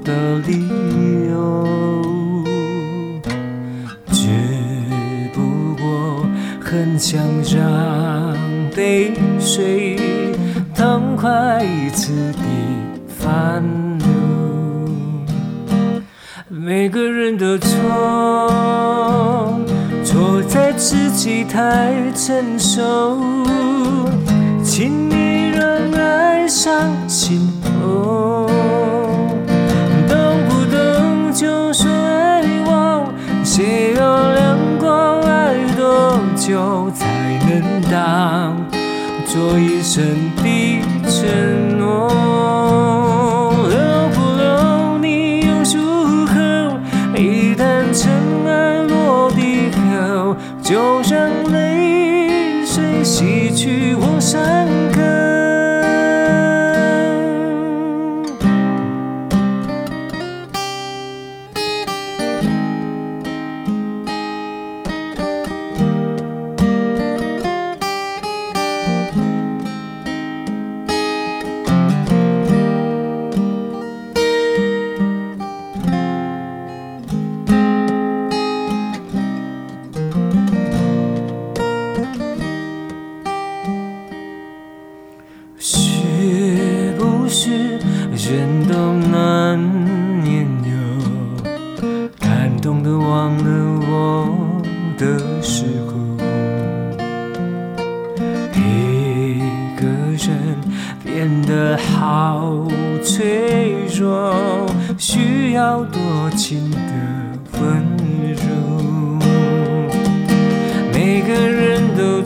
的理由，只不过很想让泪水痛快一次的翻流。每个人的错。错在自己太成熟，请你让爱上心头，做一生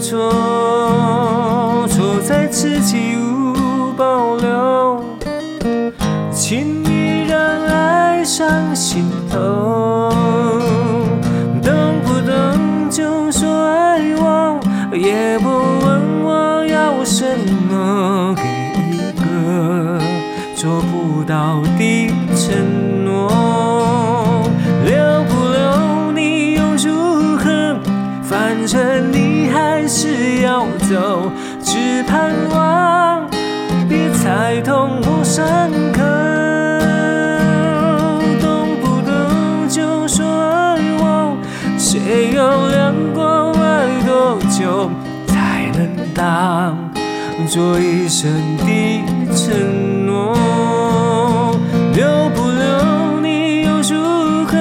저 当做一生的承诺，留不留你又如何？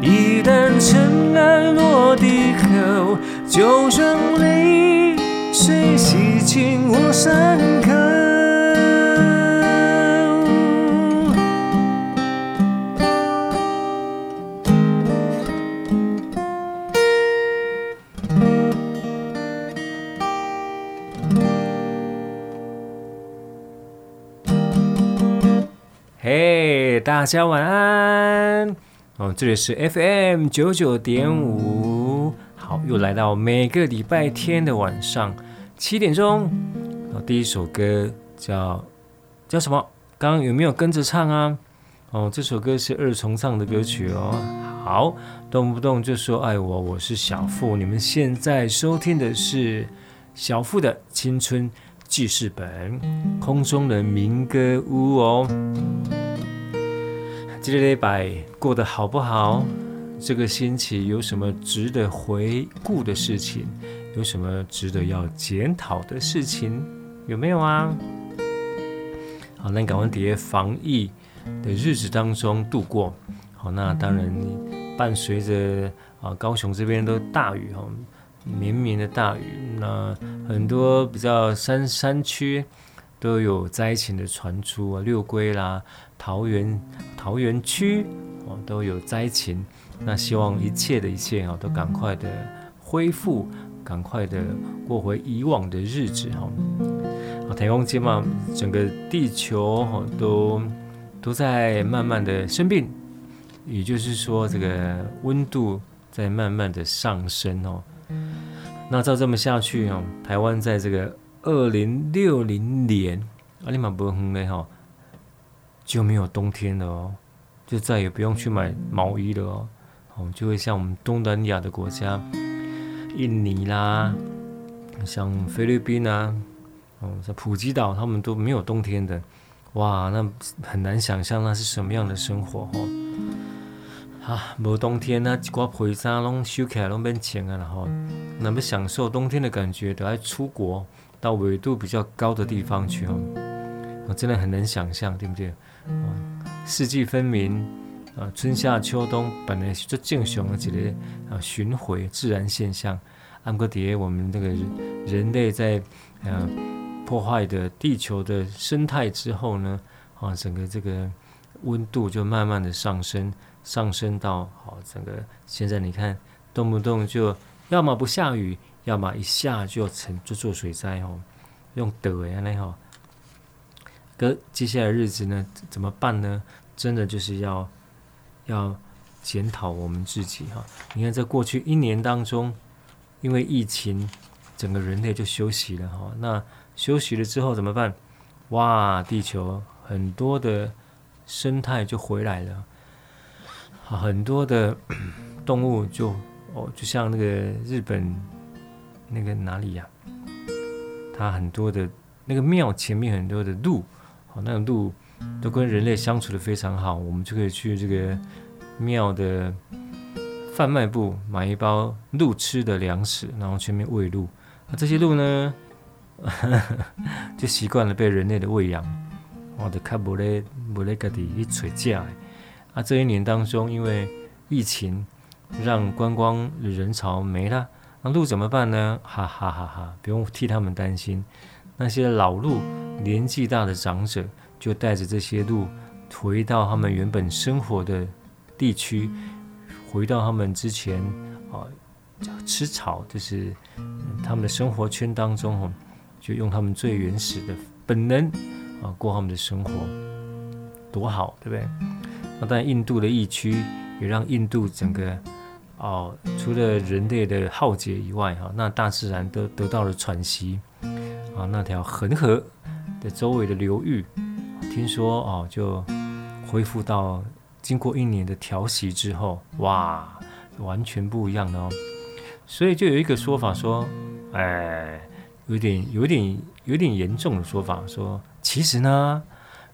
一旦尘埃落定后，就算大家晚安。哦，这里是 FM 九九点五。好，又来到每个礼拜天的晚上七点钟。哦，第一首歌叫叫什么？刚刚有没有跟着唱啊？哦，这首歌是二重唱的歌曲哦。好，动不动就说爱我，我是小富。你们现在收听的是小富的青春记事本，空中的民歌屋哦。这个礼拜过得好不好？这个星期有什么值得回顾的事情？有什么值得要检讨的事情？有没有啊？好，那赶快在防疫的日子当中度过。好，那当然伴随着啊高雄这边都大雨哈，绵绵的大雨。那很多比较山山区都有灾情的传出啊，六龟啦、桃园桃园区哦都有灾情。那希望一切的一切啊，都赶快的恢复，赶快的过回以往的日子哈。啊，台风节嘛，整个地球哈都都在慢慢的生病，也就是说，这个温度在慢慢的上升哦。那照这么下去哦，台湾在这个二零六零年，阿里马伯亨呢哈，就没有冬天了哦，就再也不用去买毛衣了哦。哦，就会像我们东南亚的国家，印尼啦，像菲律宾啊，哦，像普吉岛，他们都没有冬天的，哇，那很难想象那是什么样的生活哦。啊，没冬天那几挂皮衫拢收起来拢变浅啊，然后那么享受冬天的感觉，都要出国到纬度比较高的地方去哦。我真的很难想象，对不对？啊，四季分明。啊，春夏秋冬本来是正常的一个啊巡回自然现象，按个碟我们这个人类在呃破坏的地球的生态之后呢，啊整个这个温度就慢慢的上升，上升到好整个现在你看动不动就要么不下雨，要么一下就成就做水灾哦，用德呀那哈，可接下来日子呢怎么办呢？真的就是要。要检讨我们自己哈，你看在过去一年当中，因为疫情，整个人类就休息了哈。那休息了之后怎么办？哇，地球很多的生态就回来了，很多的 动物就哦，就像那个日本那个哪里呀？它很多的那个庙前面很多的鹿，那鹿。都跟人类相处得非常好，我们就可以去这个庙的贩卖部买一包鹿吃的粮食，然后全面喂鹿。那这些鹿呢，就习惯了被人类的喂养，我的看不勒不勒个的一垂架。啊，这一年当中，因为疫情让观光人潮没了，那鹿怎么办呢？哈哈哈哈！不用替他们担心，那些老鹿、年纪大的长者。就带着这些鹿回到他们原本生活的地区，回到他们之前啊吃草，就是他们的生活圈当中哦，就用他们最原始的本能啊过他们的生活，多好，对不对？那但，印度的疫区也让印度整个哦，除了人类的浩劫以外哈，那大自然都得到了喘息啊，那条恒河的周围的流域。听说哦，就恢复到经过一年的调息之后，哇，完全不一样哦。所以就有一个说法说，哎，有点、有点、有点严重的说法说，其实呢，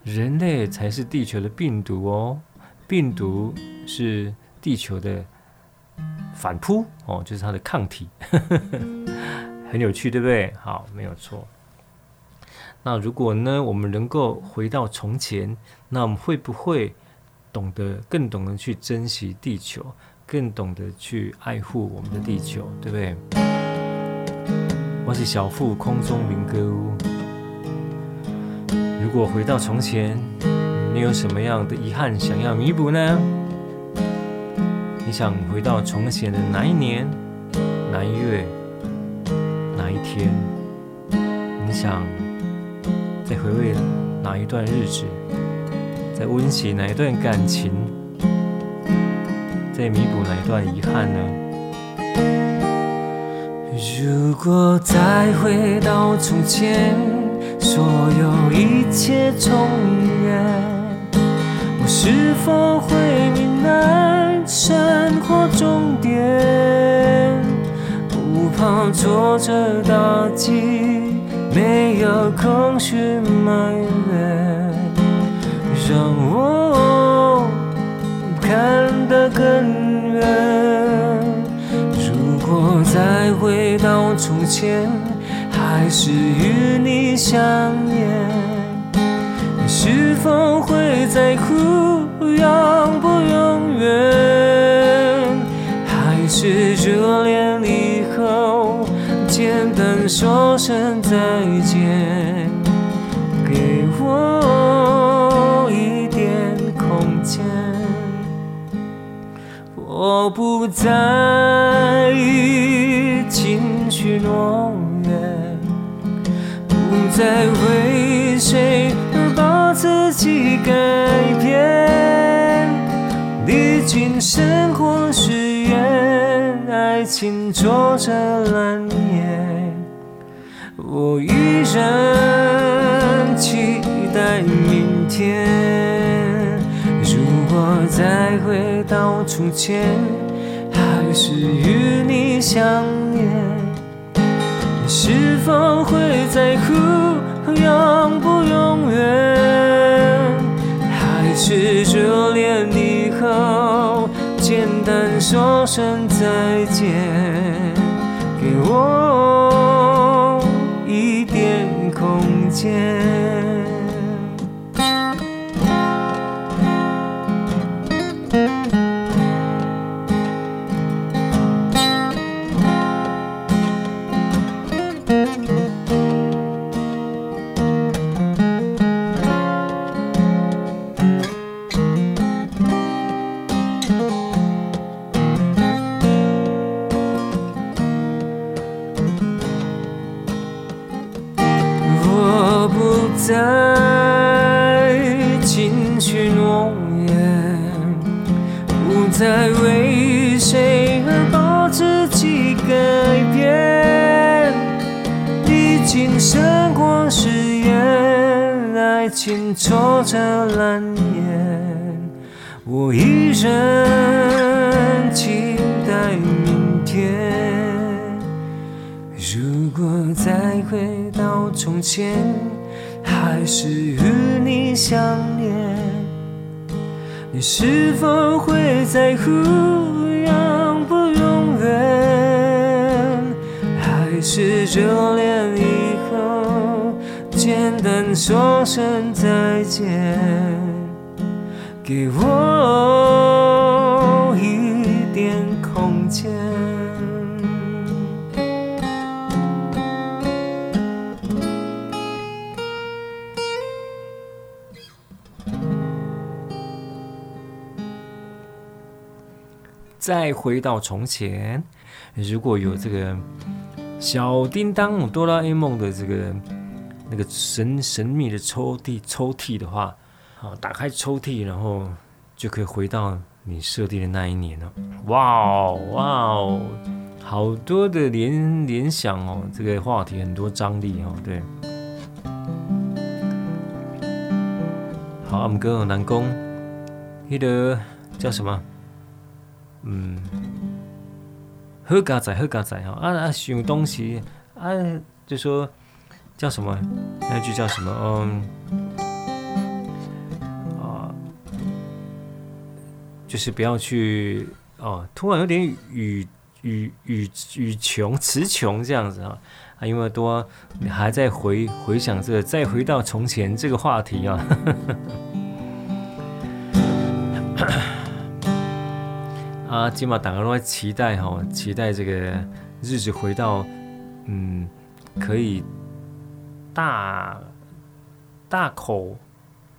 人类才是地球的病毒哦，病毒是地球的反扑哦，就是它的抗体，很有趣，对不对？好，没有错。那如果呢，我们能够回到从前，那我们会不会懂得更懂得去珍惜地球，更懂得去爱护我们的地球，对不对？我是小富空中民歌屋。如果回到从前，你有什么样的遗憾想要弥补呢？你想回到从前的哪一年、哪一月、哪一天？你想？再回味哪一段日子？在温习哪一段感情，在弥补哪一段遗憾呢？如果再回到从前，所有一切重演，我是否会明白生活终点？不怕挫折打击，没有空虚埋怨，让我看得更远。如果再回到从前，还是与你相恋，说声再见，给我一点空间。我不在意情绪浓烈，不再为谁而把自己改变，历经生活试验，爱情挫折难言，我依然期待明天。如果再回到从前，还是与你相恋，你是否会在乎永不永远？还是热恋以后，简单说声再见，见。在为谁而把自己改变，历经生活试验，爱情挫折难言，我依然期待明天。如果再回到从前，还是与你相恋，是否会在乎永不永远？还是热恋以后，简单说声再见，给我再回到从前，如果有这个小叮当、哆啦 A 梦的这个那个神神秘的抽屉抽屉的话，好，打开抽屉，然后就可以回到你设定的那一年了。哇哦哇哦，好多的联联想哦，这个话题很多张力哦，对。好，我们跟南宫，记得叫什么？嗯，好佳哉，好佳哉哈啊啊！想东西啊，就说叫什么？那句叫什么？嗯啊，就是不要去哦。突然有点语语语语穷词穷这样子啊啊！因为多你还在回回想这个，再回到从前这个话题啊。啊，今嘛大家都在期待哈，期待这个日子回到，嗯，可以大大口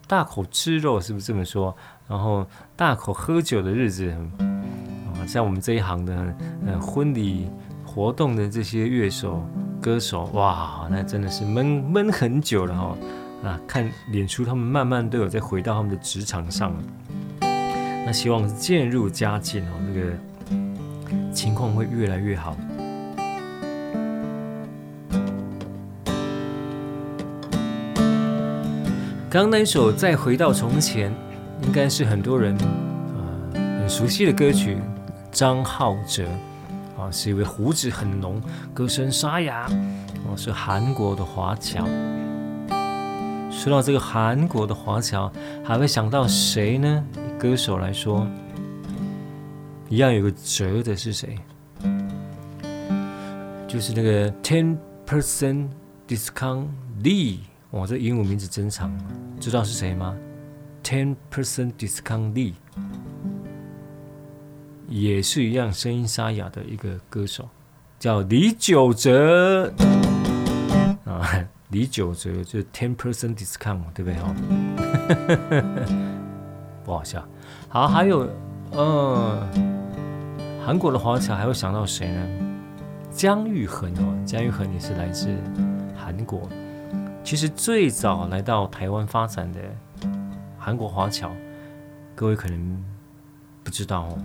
大口吃肉，是不是这么说？然后大口喝酒的日子，啊，像我们这一行的，呃，婚礼活动的这些乐手歌手，哇，那真的是闷闷很久了哈。啊，看脸书他们慢慢都有在回到他们的职场上了，那希望是渐入佳境哦，那个情况会越来越好。刚刚那一首《再回到从前》，应该是很多人呃很熟悉的歌曲，张浩哲啊，是一位胡子很浓、歌声沙哑哦，是韩国的华侨。说到这个韩国的华侨，还会想到谁呢？歌手来说，一样有个折的是谁？就是那个 Ten Percent Discount Lee。哇，这英文名字真长，知道是谁吗？Ten Percent Discount Lee，也是一样声音沙哑的一个歌手，叫李玖哲啊，李玖哲就是 Ten Percent Discount，对不对？哈，不好笑。好，还有嗯，韩国的华侨还会想到谁呢？姜育恒哦，姜育恒也是来自韩国。其实最早来到台湾发展的韩国华侨，各位可能不知道哦，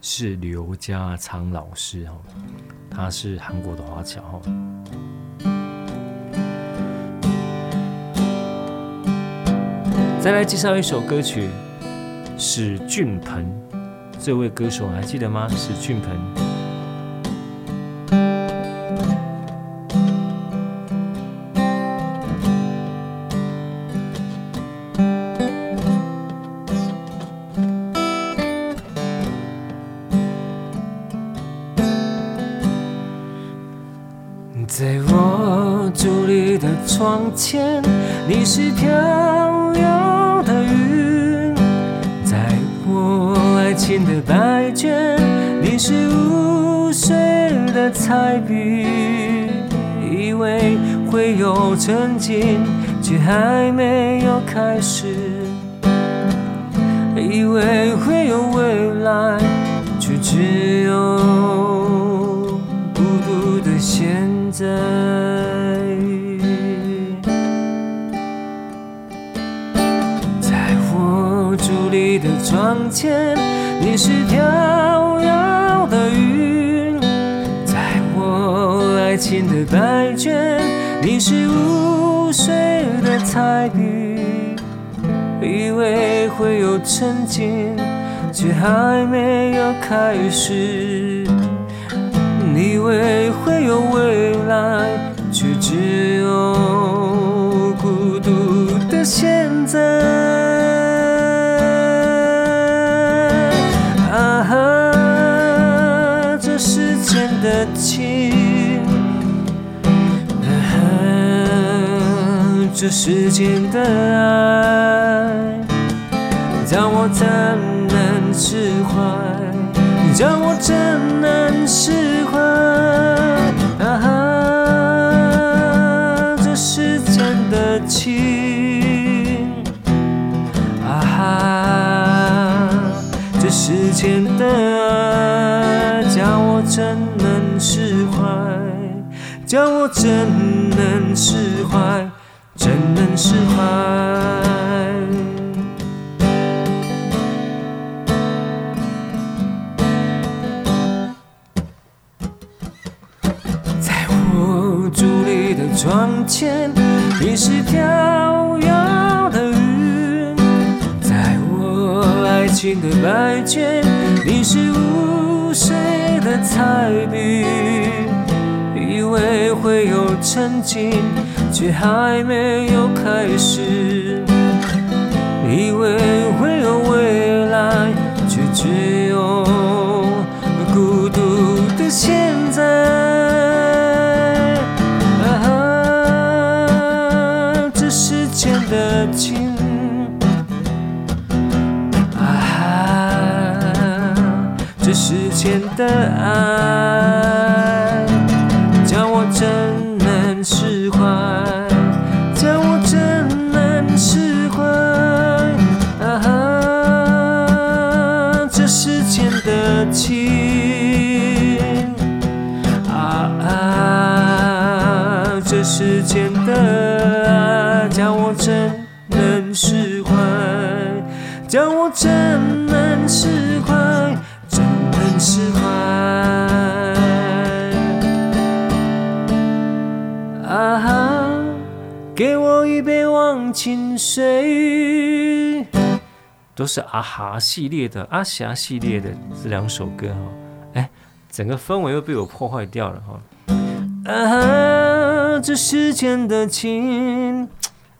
是刘家昌老师哦，他是韩国的华侨哦。再来介绍一首歌曲，史俊鹏，这位歌手还记得吗？史俊鹏。还没有开始；曾经，却还没有开始；以为会有未来，却只有孤独的现在。啊，这世间的情，啊，这世间的爱，叫我怎能释怀？叫我怎能释怀？啊哈，这世间的情，啊哈，这世间的爱，叫我怎能？释怀，叫我怎能释怀？怎能释怀？窗前，你是飘摇的云；在我爱情的白卷，你是无水。的彩笔，以为会有曾经，却还没有开始；以为会有未来，世间的爱，叫我怎能释怀？谁。都是阿哈系列的、阿霞系列的这两首歌哈，哎，整个氛围又被我破坏掉了哈。啊哈，这世间的情，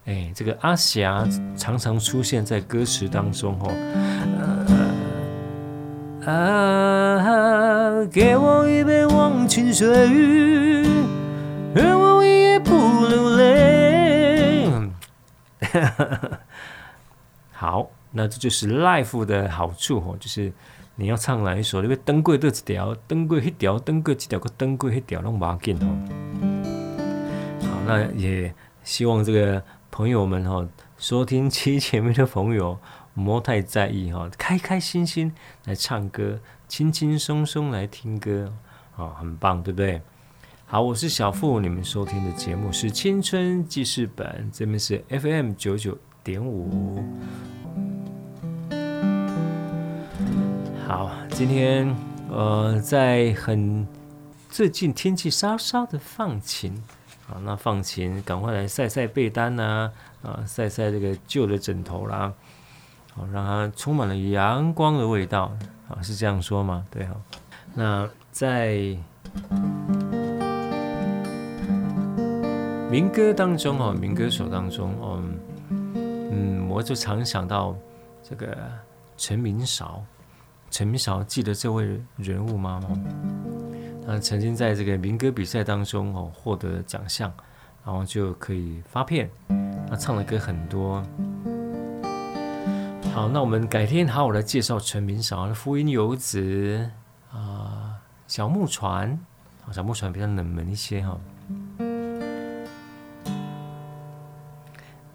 哎，这个阿霞常常出现在歌词当中哈。啊哈，给我一杯忘情水，而我一夜不流泪。好。那这就是 live 的好处哦，就是你要唱哪一首，因为灯贵这几条，灯贵一条，灯贵几条个灯贵一条拢马紧哦。好，那也希望这个朋友们哈，收听机前面的朋友，莫太在意哈，开开心心来唱歌，轻轻松松来听歌，啊，很棒，对不对？好，我是小富，你们收听的节目是青春记事本，这边是 FM 九九点五。好，今天呃，在很最近天气稍稍的放晴啊，那放晴，赶快来晒晒被单呐，啊，晒晒这个旧的枕头啦，好，让它充满了阳光的味道啊，是这样说吗？对哈，那在民歌当中哦，民歌手当中，嗯嗯，我就常想到这个陈明韶。陈明韶记得这位人物吗？他曾经在这个民歌比赛当中哦获得奖项，然后就可以发片。他唱的歌很多。好，那我们改天好好来介绍陈明韶的《浮云游子》啊，《小木船》，《小木船》比较冷门一些哈。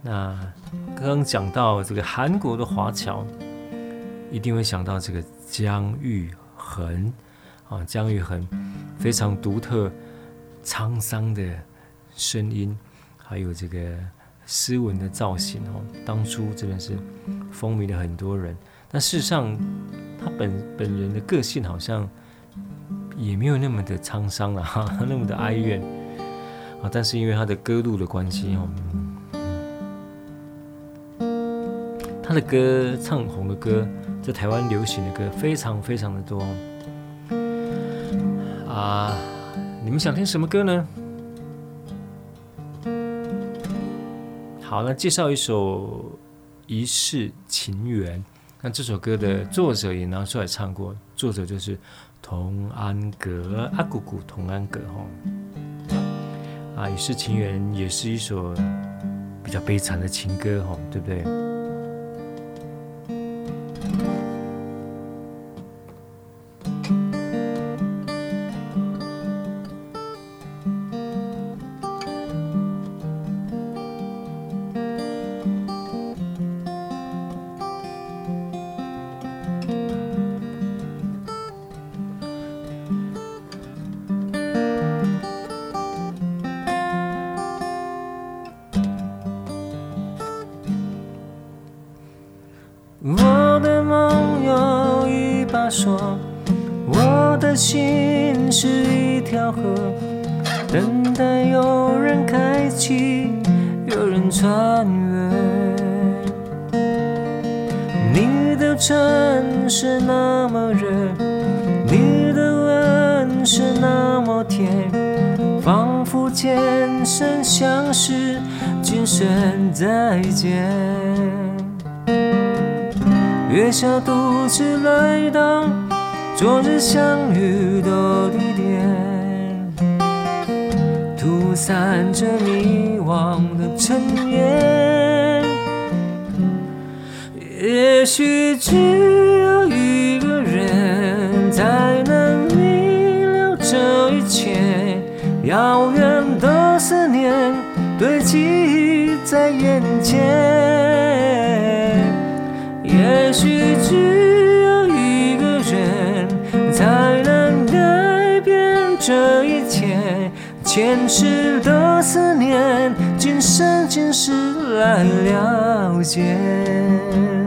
那刚刚讲到这个韩国的华侨，一定会想到这个。姜育恒啊，姜育恒非常独特、沧桑的声音，还有这个斯文的造型哦。当初真的是风靡了很多人，但事实上他本本人的个性好像也没有那么的沧桑了哈，那么的哀怨啊。但是因为他的歌路的关系哦，他的歌唱红的歌。在台湾流行的歌非常非常的多啊！你们想听什么歌呢？好，那介绍一首《一世情缘》。那这首歌的作者也拿出来唱过，作者就是童安格阿姑姑童安格哈。啊，《一世情缘》也是一首比较悲惨的情歌哈，对不对？今生今世来了解。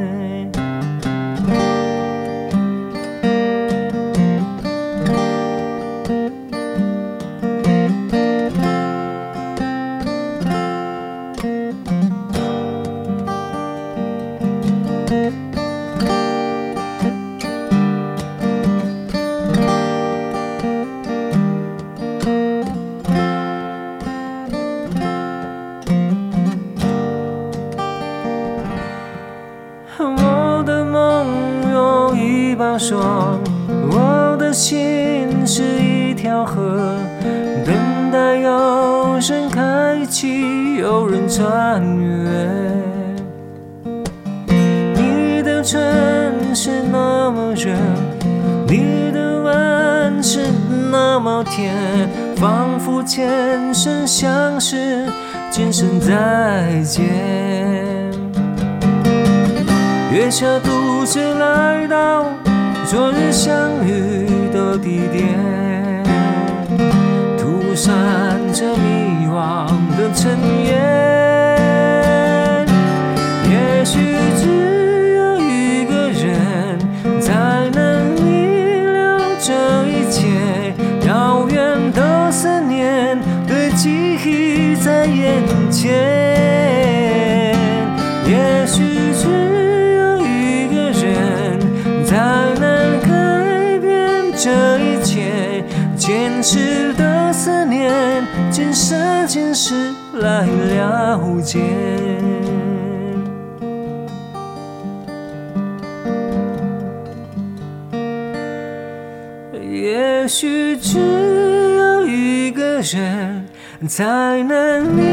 月下独自来到。昨日相遇的地点，涂上这迷惘的尘许只有一个人，才能明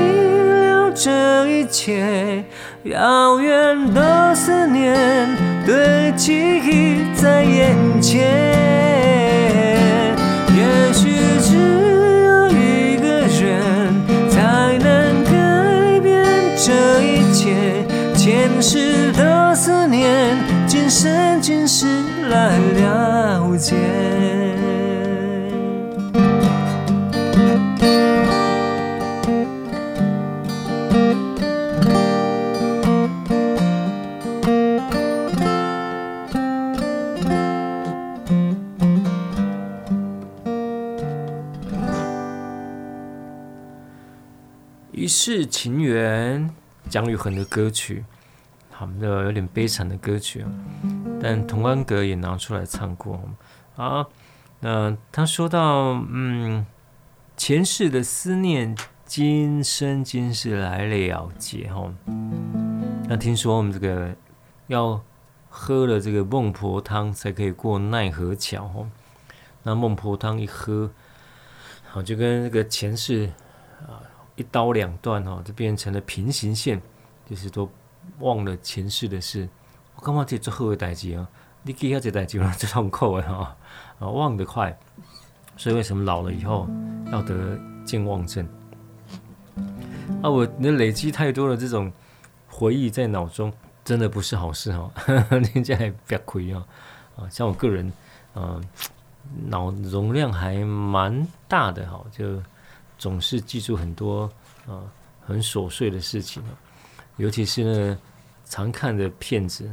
了这一切。遥远的思念，堆积在眼前。也许只有一个人才能改变这一切，前世的思念，今生今世来了解。《世情缘》，姜育恒的歌曲，好那有点悲惨的歌曲啊，但童安格也拿出来唱过啊。那他说到，嗯，前世的思念，今生今世来了结哈。那听说我们这个要喝了这个孟婆汤才可以过奈何桥哈。那孟婆汤一喝，好就跟那个前世。一刀两断哦，就变成了平行线，就是都忘了前世的事。我干嘛这做好的代志啊？你记下这代志，这痛苦的哈啊，忘得快。所以为什么老了以后要得健忘症？啊，我那累积太多的这种回忆在脑中，真的不是好事哈。人家还别亏啊啊！像我个人，嗯，脑容量还蛮大的哈，就。总是记住很多啊、很琐碎的事情，尤其是呢常看的片子、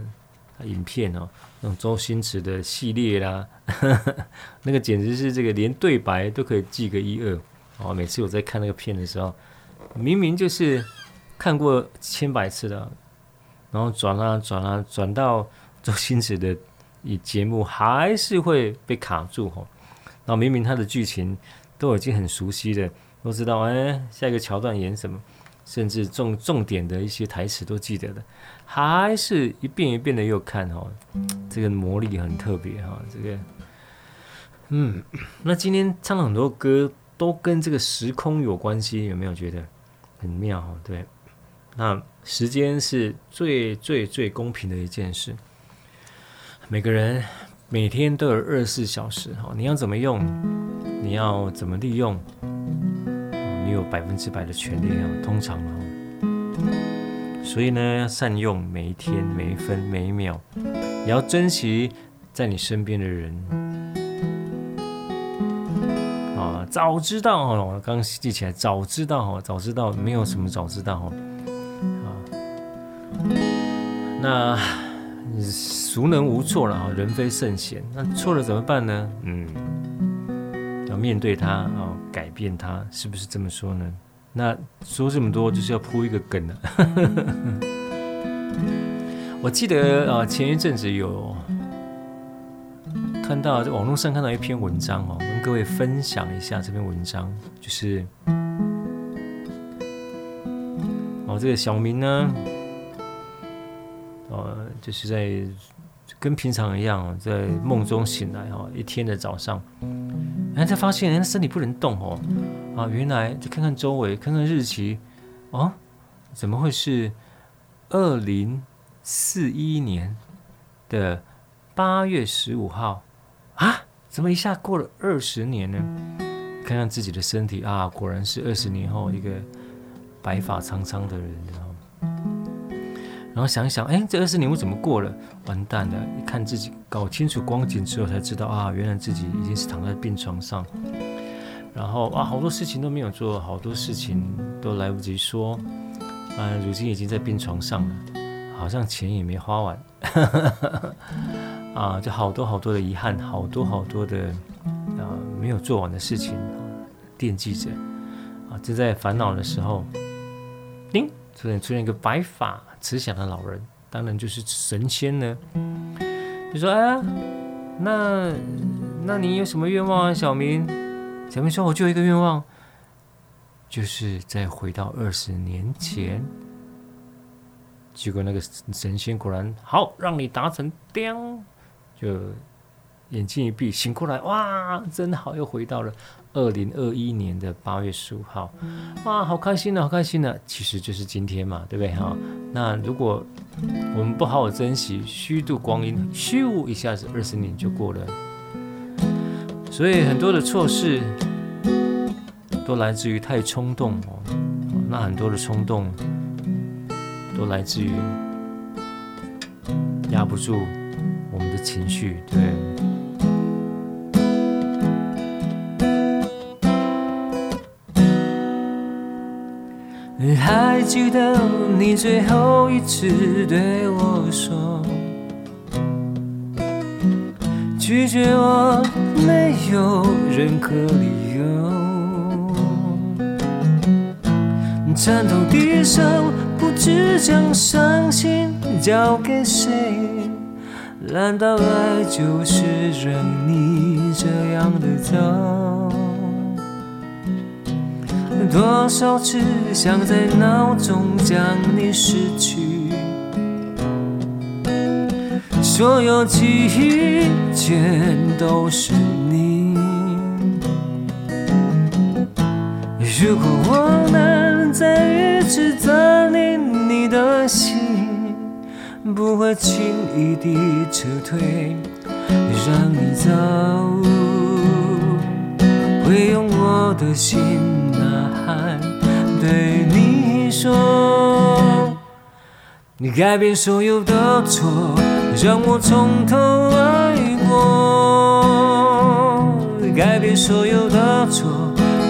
影片哦，那种周星驰的系列啦，呵 呵那个简直是这个连对白都可以记个一二哦。每次我在看那个片的时候，明明就是看过千百次了，然后转啊转啊转到周星驰的节目，还是会被卡住哦。然后明明他的剧情都已经很熟悉的。都知道哎，下一个桥段演什么，甚至重重点的一些台词都记得的，还是一遍一遍的又看哈，这个魔力很特别哈，这个，嗯，那今天唱了很多歌，都跟这个时空有关系，有没有觉得很妙？对，那时间是最最最公平的一件事，每个人每天都有二十四小时哈，你要怎么用，你要怎么利用？你有百分之百的权利啊，通常哦，所以呢，要善用每一天、每一分、每一秒，也要珍惜在你身边的人啊。早知道哦，我刚记起来，早知道哦，早知道没有什么早知道哦，啊，那孰能无错了啊？人非圣贤，那错了怎么办呢？嗯，面对它啊，改变它，是不是这么说呢？那说这么多就是要铺一个梗了。我记得啊，前一阵子有。看到在网络上看到一篇文章哦，跟各位分享一下这篇文章，就是哦，这个小明呢，呃，就是在跟平常一样，在梦中醒来哦，一天的早上，然后才发现人家身体不能动哦，啊，原来就看看周围，看看日期，哦，怎么会是二零四一年的八月十五号？啊！怎么一下过了二十年呢？看看自己的身体啊，果然是二十年后一个白发苍苍的人，然后，想一想，哎，这二十年我怎么过了？完蛋了！一看自己搞清楚光景之后，才知道啊，原来自己已经是躺在病床上，然后啊，好多事情都没有做，好多事情都来不及说，啊，如今已经在病床上了，好像钱也没花完。啊，就好多好多的遗憾，好多好多的啊没有做完的事情，惦记着啊，正在烦恼的时候，叮，突然出现一个白发慈祥的老人，当然就是神仙呢。就说：“哎呀，那那你有什么愿望啊，小明？”小明说：“我就有一个愿望，就是再回到二十年前。”结果那个神仙果然好，让你达成，叮。就眼睛一闭，醒过来，哇，真好，又回到了二零二一年的八月十五号，哇，好开心啊，好开心啊！其实就是今天嘛，对不对哈？那如果我们不好好珍惜，虚度光阴，咻，一下子二十年就过了。所以很多的错事都来自于太冲动哦，那很多的冲动都来自于压不住。我们的情绪，对。还记得你最后一次对我说，拒绝我没有任何理由。颤抖的手，不知将伤心交给谁。难道爱就是让你这样的走？多少次想在脑中将你失去，所有记忆全都是你。如果我能再一次占领你的心。不会轻易地撤退，让你走。会用我的心对你说，你改变所有的错，让我从头爱过。改变所有的错，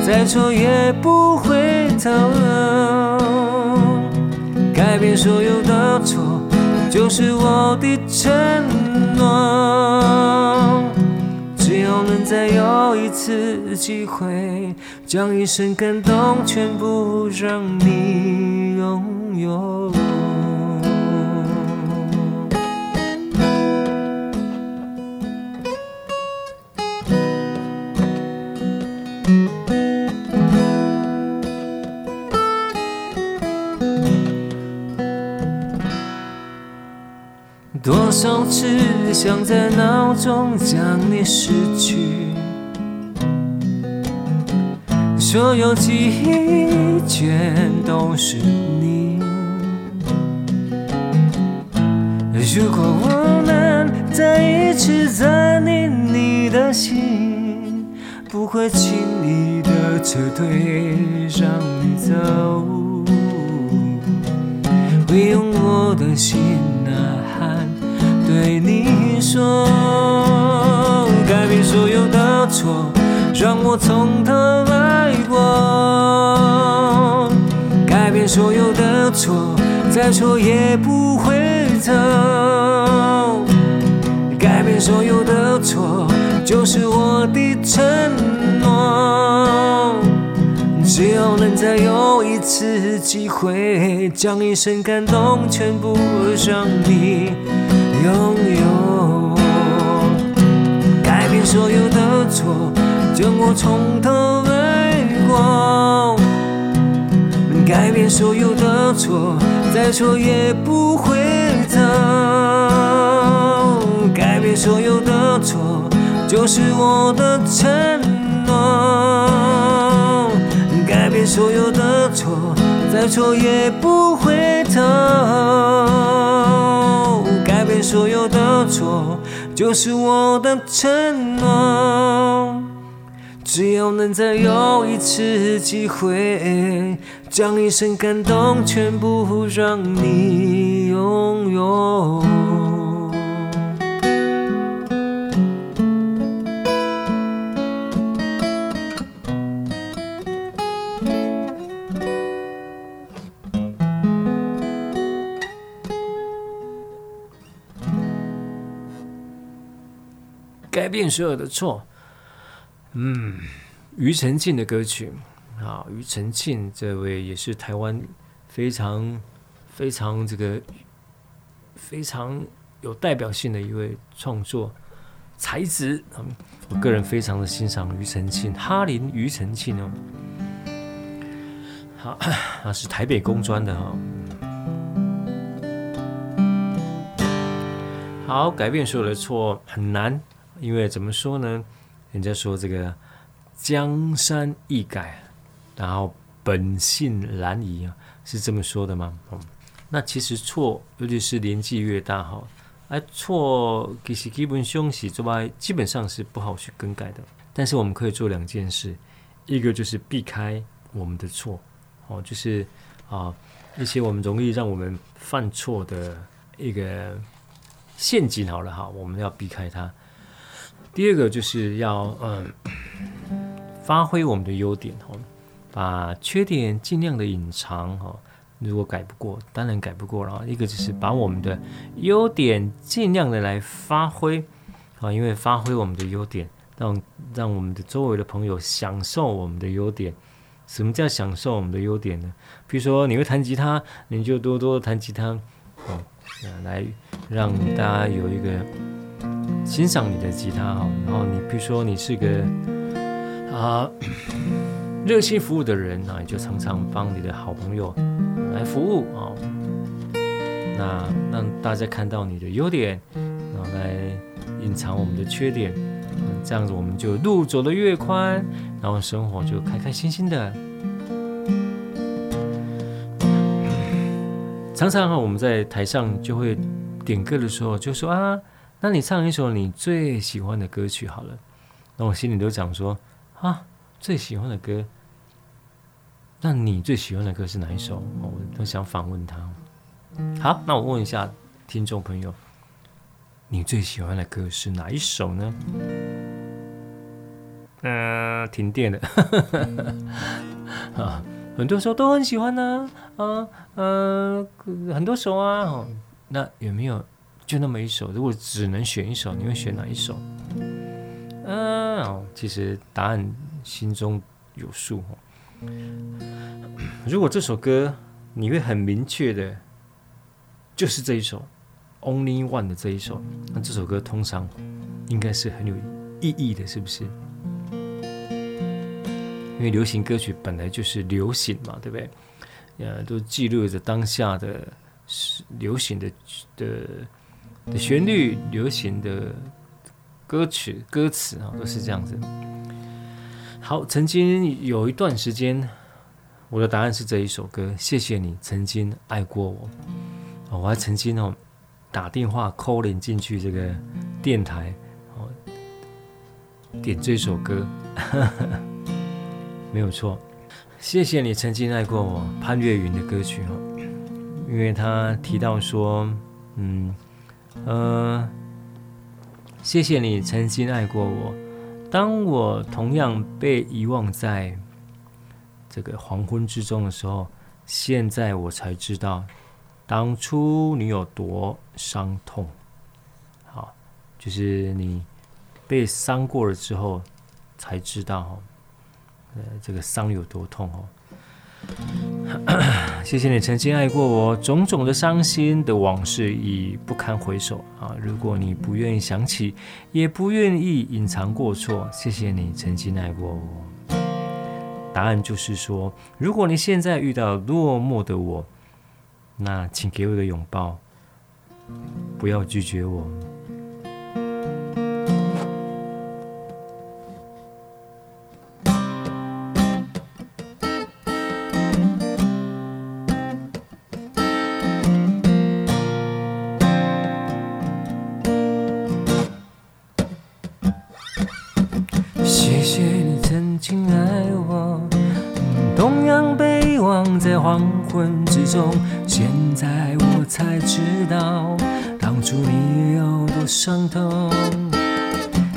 再错也不回头。改变所有的错。就是我的承诺，只要能再有一次机会，将一生感动全部让你拥有。多少次想在脑中将你失去，所有记忆全都是你。如果我能再一次占领你的心，不会轻易的撤退，让你走，会用我的心呐喊。对你说，改变所有的错，让我从头来过，改变所有的错，再错也不回头，改变所有的错，就是我的承诺。只要能再有一次机会，将一生感动全部让你拥有，改变所有的错，就我从头来过，改变所有的错，再错也不回头，改变所有的错，就是我的承诺。改变所有的错，再错也不回头。改变所有的错，就是我的承诺。只要能再有一次机会，将一生感动全部让你拥有。改变所有的错，嗯，庾澄庆的歌曲啊，庾澄庆这位也是台湾非常非常这个非常有代表性的一位创作才子，嗯，我个人非常的欣赏庾澄庆，哈林庾澄庆哦，好，啊是台北工专的哈，好，改变所有的错很难。因为怎么说呢？人家说这个江山易改，然后本性难移啊，是这么说的吗？嗯，那其实错，尤其是年纪越大哈，哎，错其实基本上是之外，基本上是不好去更改的。但是我们可以做两件事，一个就是避开我们的错，哦，就是啊一些我们容易让我们犯错的一个陷阱。好了哈，我们要避开它。第二个就是要嗯，发挥我们的优点哦，把缺点尽量的隐藏哈。如果改不过，当然改不过了。一个就是把我们的优点尽量的来发挥啊，因为发挥我们的优点，让让我们的周围的朋友享受我们的优点。什么叫享受我们的优点呢？比如说你会弹吉他，你就多多弹吉他哦，来让大家有一个。欣赏你的吉他哈，然后你比如说你是个啊热心服务的人啊，你就常常帮你的好朋友来服务啊，那让大家看到你的优点，然后来隐藏我们的缺点，这样子我们就路走得越宽，然后生活就开开心心的。常常哈，我们在台上就会点歌的时候就说啊。那你唱一首你最喜欢的歌曲好了，那我心里都讲说啊，最喜欢的歌，那你最喜欢的歌是哪一首？我都想反问他。好，那我问一下听众朋友，你最喜欢的歌是哪一首呢？嗯、呃，停电了。啊，很多时候都很喜欢呢、啊。啊，呃，很多首啊。那有没有？就那么一首，如果只能选一首，你会选哪一首？嗯、哦，其实答案心中有数。如果这首歌你会很明确的，就是这一首，Only One 的这一首，那这首歌通常应该是很有意义的，是不是？因为流行歌曲本来就是流行嘛，对不对？呃，都记录着当下的流行的的。的旋律、流行的歌曲、歌词啊，都是这样子。好，曾经有一段时间，我的答案是这一首歌。谢谢你曾经爱过我。我还曾经哦打电话 calling 进去这个电台哦，点这首歌，没有错。谢谢你曾经爱过我，潘越云的歌曲哦，因为他提到说，嗯。呃，谢谢你曾经爱过我，当我同样被遗忘在这个黄昏之中的时候，现在我才知道当初你有多伤痛。好，就是你被伤过了之后，才知道哦呃，这个伤有多痛哦。谢谢你曾经爱过我，种种的伤心的往事已不堪回首啊！如果你不愿意想起，也不愿意隐藏过错，谢谢你曾经爱过我。答案就是说，如果你现在遇到落寞的我，那请给我一个拥抱，不要拒绝我。伤痛。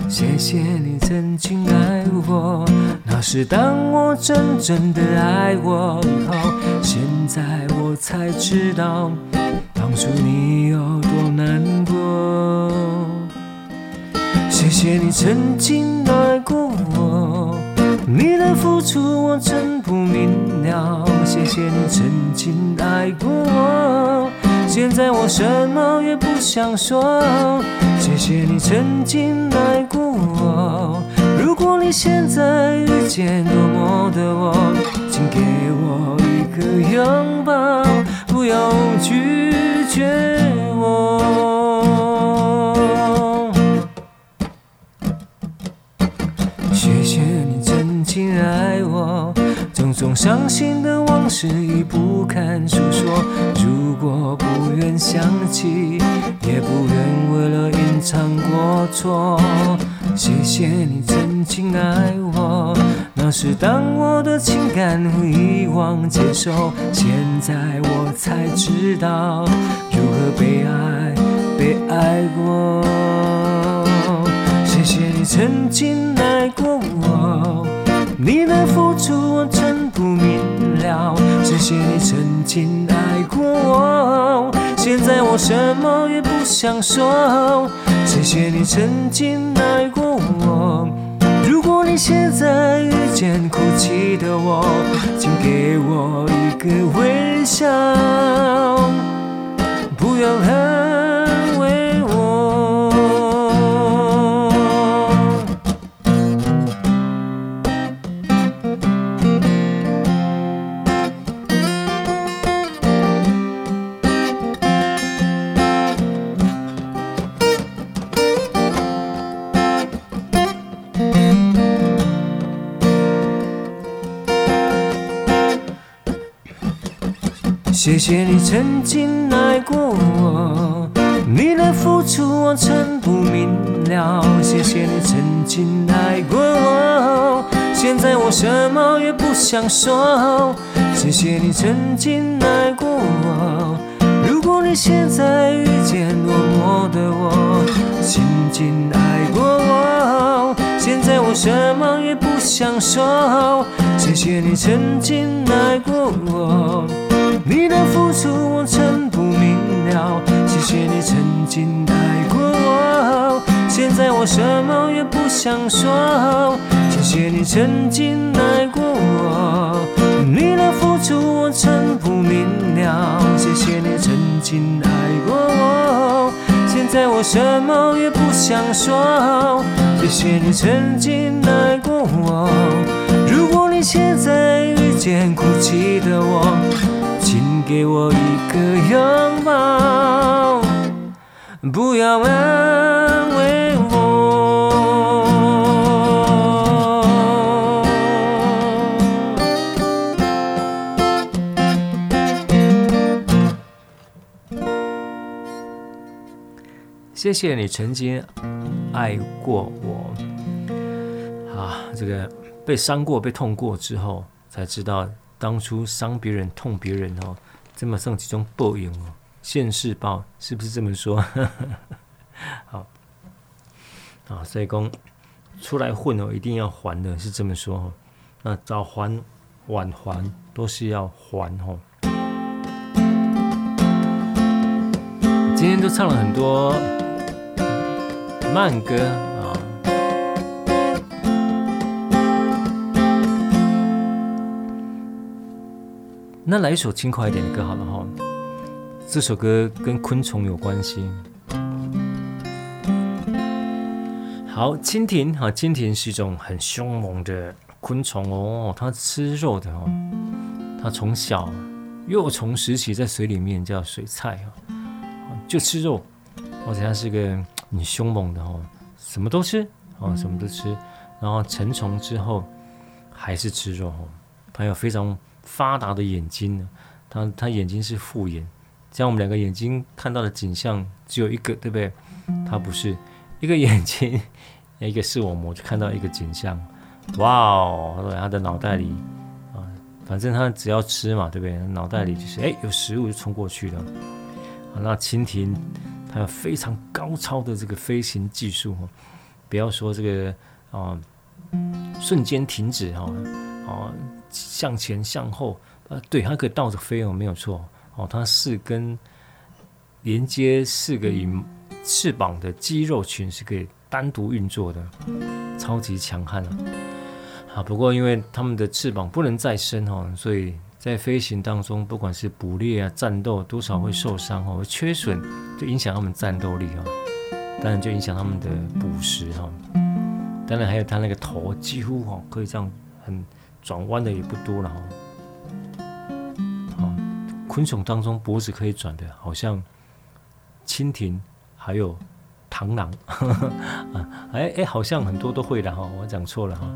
谢谢你曾经爱我，那是当我真正的爱我以后。现在我才知道，当初你有多难过。谢谢你曾经爱过我，你的付出我真不明了。谢谢你曾经爱过我，现在我什么也不想说。谢谢你曾经爱过我，如果你现在遇见多么的我，请给我一个拥抱，不要拒绝种种伤心的往事已不堪诉说，如果不愿想起，也不愿为了隐藏过错。谢谢你曾经爱我，那是当我的情感和遗忘接受，现在我才知道如何被爱，被爱过。谢谢你曾经爱过我。你的付出我真不明了，谢谢你曾经爱过我，现在我什么也不想说。谢谢你曾经爱过我，如果你现在遇见哭泣的我，请给我一个微笑，不要恨谢谢你曾经爱过我，你的付出我全不明了。谢谢你曾经爱过我，现在我什么也不想说。谢谢你曾经爱过我，如果你现在遇见落寞的我，曾经爱过我，现在我什么也不想说。谢谢你曾经爱过我。你的付出我真不明了，谢谢你曾经爱过我，现在我什么也不想说。谢谢你曾经爱过我，你的付出我真不明了，谢谢你曾经爱过我，现在我什么也不想说。谢谢你曾经爱过我，如果你现在遇见哭泣的我。给我一个拥抱，不要安慰我。谢谢你曾经爱过我。啊，这个被伤过、被痛过之后，才知道。当初伤别人、痛别人哦，这么送其中报应哦，现世报是不是这么说？好，啊，所以讲出来混哦，一定要还的，是这么说哈。那早还晚还都是要还哈。今天都唱了很多慢歌那来一首轻快一点的歌好了哈。这首歌跟昆虫有关系。好，蜻蜓哈，蜻蜓是一种很凶猛的昆虫哦，它吃肉的哦。它从小幼虫时期在水里面叫水菜就吃肉，而且它是个很凶猛的哦，什么都吃哦，什么都吃。然后成虫之后还是吃肉哦，它有非常发达的眼睛呢，它它眼睛是复眼。像我们两个眼睛看到的景象只有一个，对不对？它不是一个眼睛，一个视网膜就看到一个景象。哇哦，他的脑袋里啊，反正他只要吃嘛，对不对？脑袋里就是哎，有食物就冲过去了。啊，那蜻蜓它有非常高超的这个飞行技术哦，不要说这个啊，瞬间停止哈，啊，向前向后，啊，对，它可以倒着飞哦，没有错。哦，它四根连接四个羽翅膀的肌肉群是可以单独运作的，超级强悍啊！啊，不过因为它们的翅膀不能再生哦，所以在飞行当中，不管是捕猎啊、战斗，多少会受伤哦，会缺损，就影响它们战斗力哦，当然就影响它们的捕食哈。当然还有它那个头几乎哦可以这样很转弯的也不多了哈。昆虫当中脖子可以转的，好像蜻蜓，还有螳螂 啊，哎哎，好像很多都会的哈，我讲错了哈。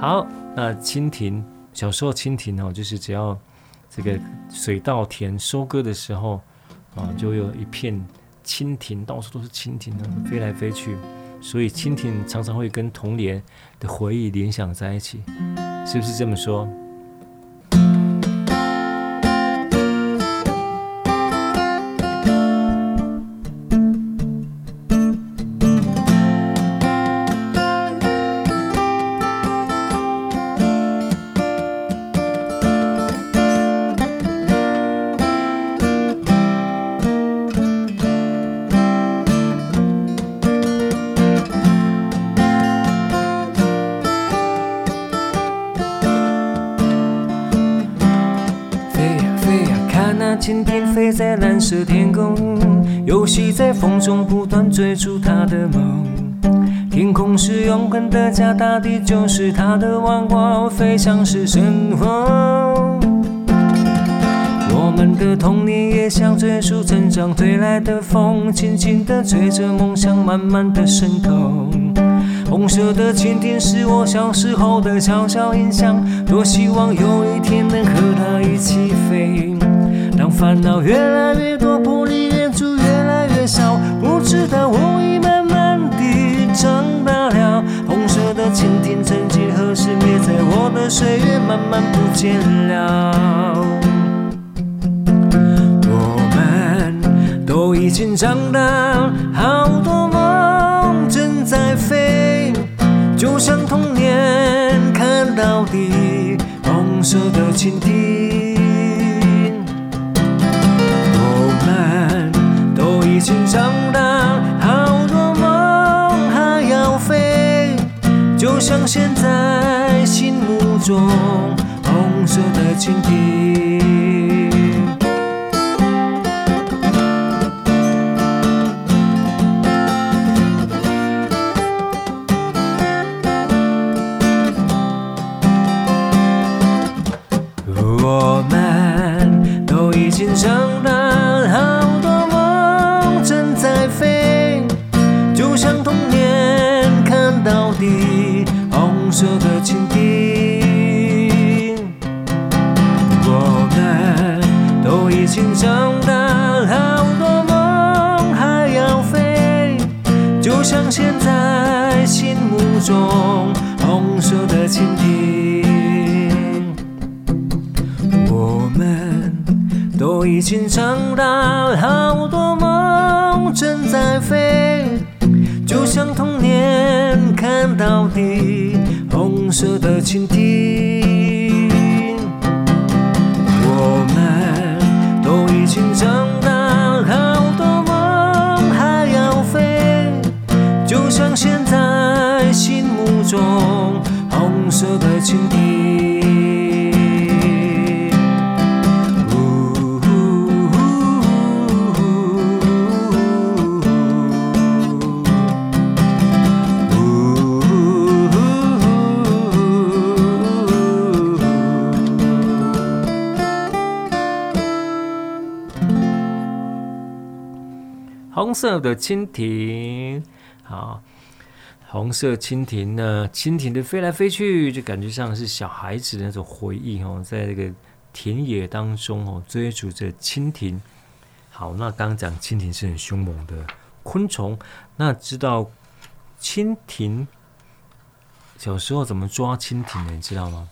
好，那蜻蜓小时候蜻蜓哦，就是只要这个水稻田收割的时候啊，就有一片蜻蜓，到处都是蜻蜓，飞来飞去，所以蜻蜓常常会跟童年的回忆联想在一起，是不是这么说？中不断追逐他的梦。天空是永恒的家，大地就是他的王国，飞翔是生活。我们的童年也像追逐成长吹来的风，轻轻地吹着梦想，慢慢地渗透。红色的蜻蜓是我小时候的小小印象，多希望有一天能和它一起飞。当烦恼越来越多，玻璃，我已慢慢地长大了。红色的蜻蜓曾几何时灭在我的岁月，慢慢不见了。我们都已经长大，好多梦正在飞，就像童年看到的红色的蜻蜓。我们都已经长大，现在心目中红色的蜻蜓。都已经长大，好多梦还要飞，就像现在心目中红色的蜻蜓。色的蜻蜓，好，红色蜻蜓呢？蜻蜓的飞来飞去，就感觉像是小孩子的那种回忆哦，在这个田野当中哦，追逐着蜻蜓。好，那刚刚讲蜻蜓是很凶猛的昆虫，那知道蜻蜓小时候怎么抓蜻蜓的？你知道吗？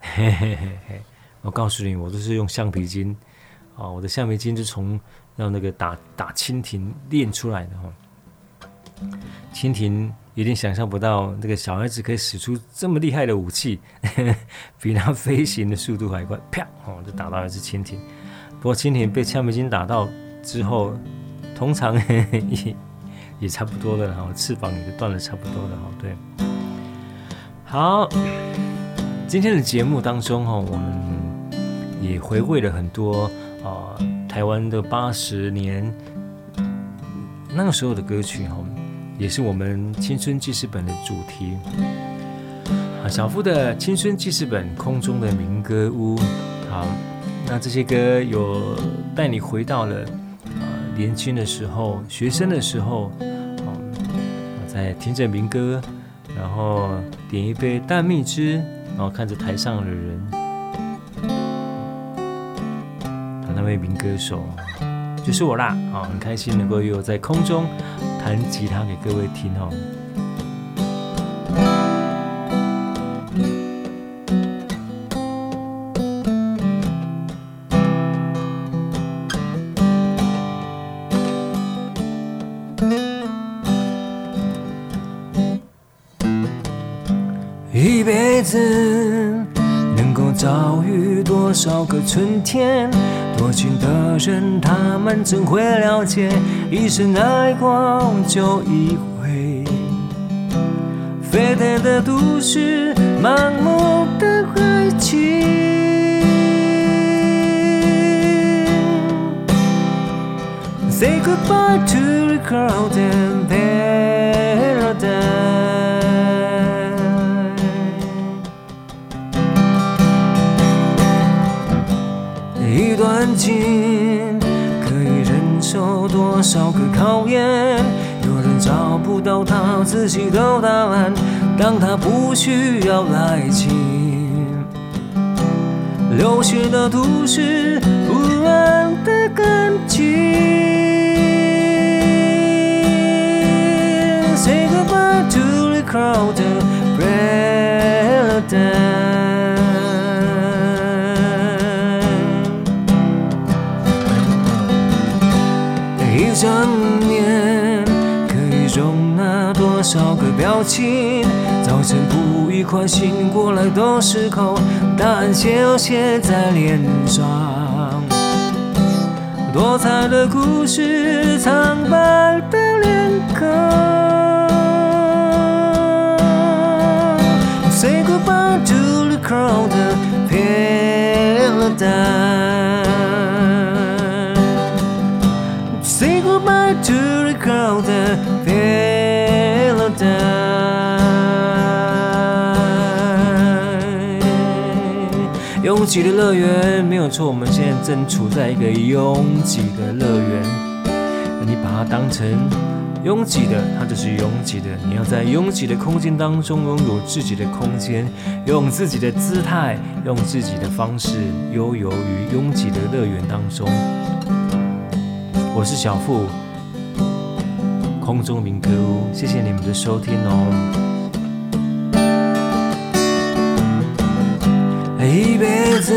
嘿嘿嘿嘿，我告诉你，我都是用橡皮筋啊，我的橡皮筋就从。让那个打打蜻蜓练出来的哈，蜻蜓有点想象不到那个小孩子可以使出这么厉害的武器，比他飞行的速度还快，啪哦就打到一只蜻蜓。不过蜻蜓被橡皮筋打到之后，通常 也也差不多了，然后翅膀也就断了差不多了哈。对，好，今天的节目当中哈，我们也回味了很多啊。台湾的八十年，那个时候的歌曲哈，也是我们青春记事本的主题。啊，小夫的青春记事本空中的民歌屋，好，那这些歌有带你回到了啊年轻的时候、学生的时候，啊，在听着民歌，然后点一杯淡蜜汁，然后看着台上的人。位民歌手就是我啦，好，很开心能够有在空中弹吉他给各位听哦。一辈子能够遭遇多少个春天？多情的人，他们怎会了解？一生爱过就一回。沸腾的都市，盲目的爱情。Say goodbye to the crowded paradise. 少个考验？有人找不到他自己的答案，当他不需要爱情。流血的都市，不安的感情。Say goodbye to the crowded paradise. 可以容纳多少个表情？早晨不愉快，醒过来的时候，答案写写在脸上。多彩的故事，苍白的脸孔。Say goodbye to the crowded paradise. To recall 拥挤的乐园没有错，我们现在正处在一个拥挤的乐园。你把它当成拥挤的，它就是拥挤的。你要在拥挤的空间当中拥有自己的空间，用自己的姿态，用自己的方式悠游于拥挤的乐园当中。我是小富。空中民歌，谢谢你们的收听哦。一辈子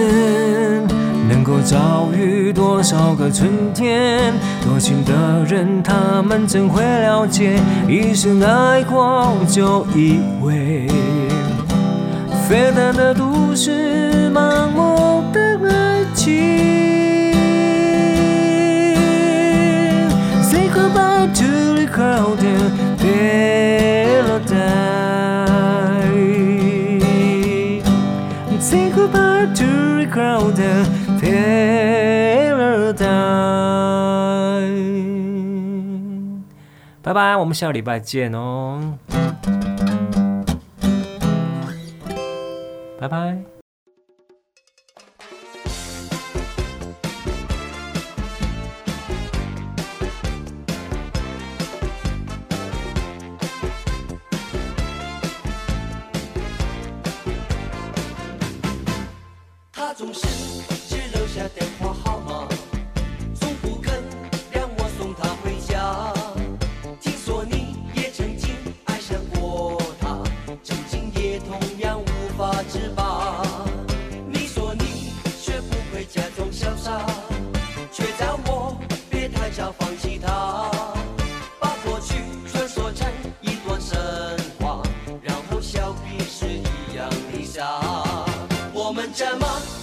能够遭遇多少个春天，多情的人他们怎会了解？一生爱过就以为，飞荡的都市，盲目的爱情。To the crowded paradise. Say goodbye to the crowded paradise. 拜拜，我们下个礼拜见哦。拜拜。什，么。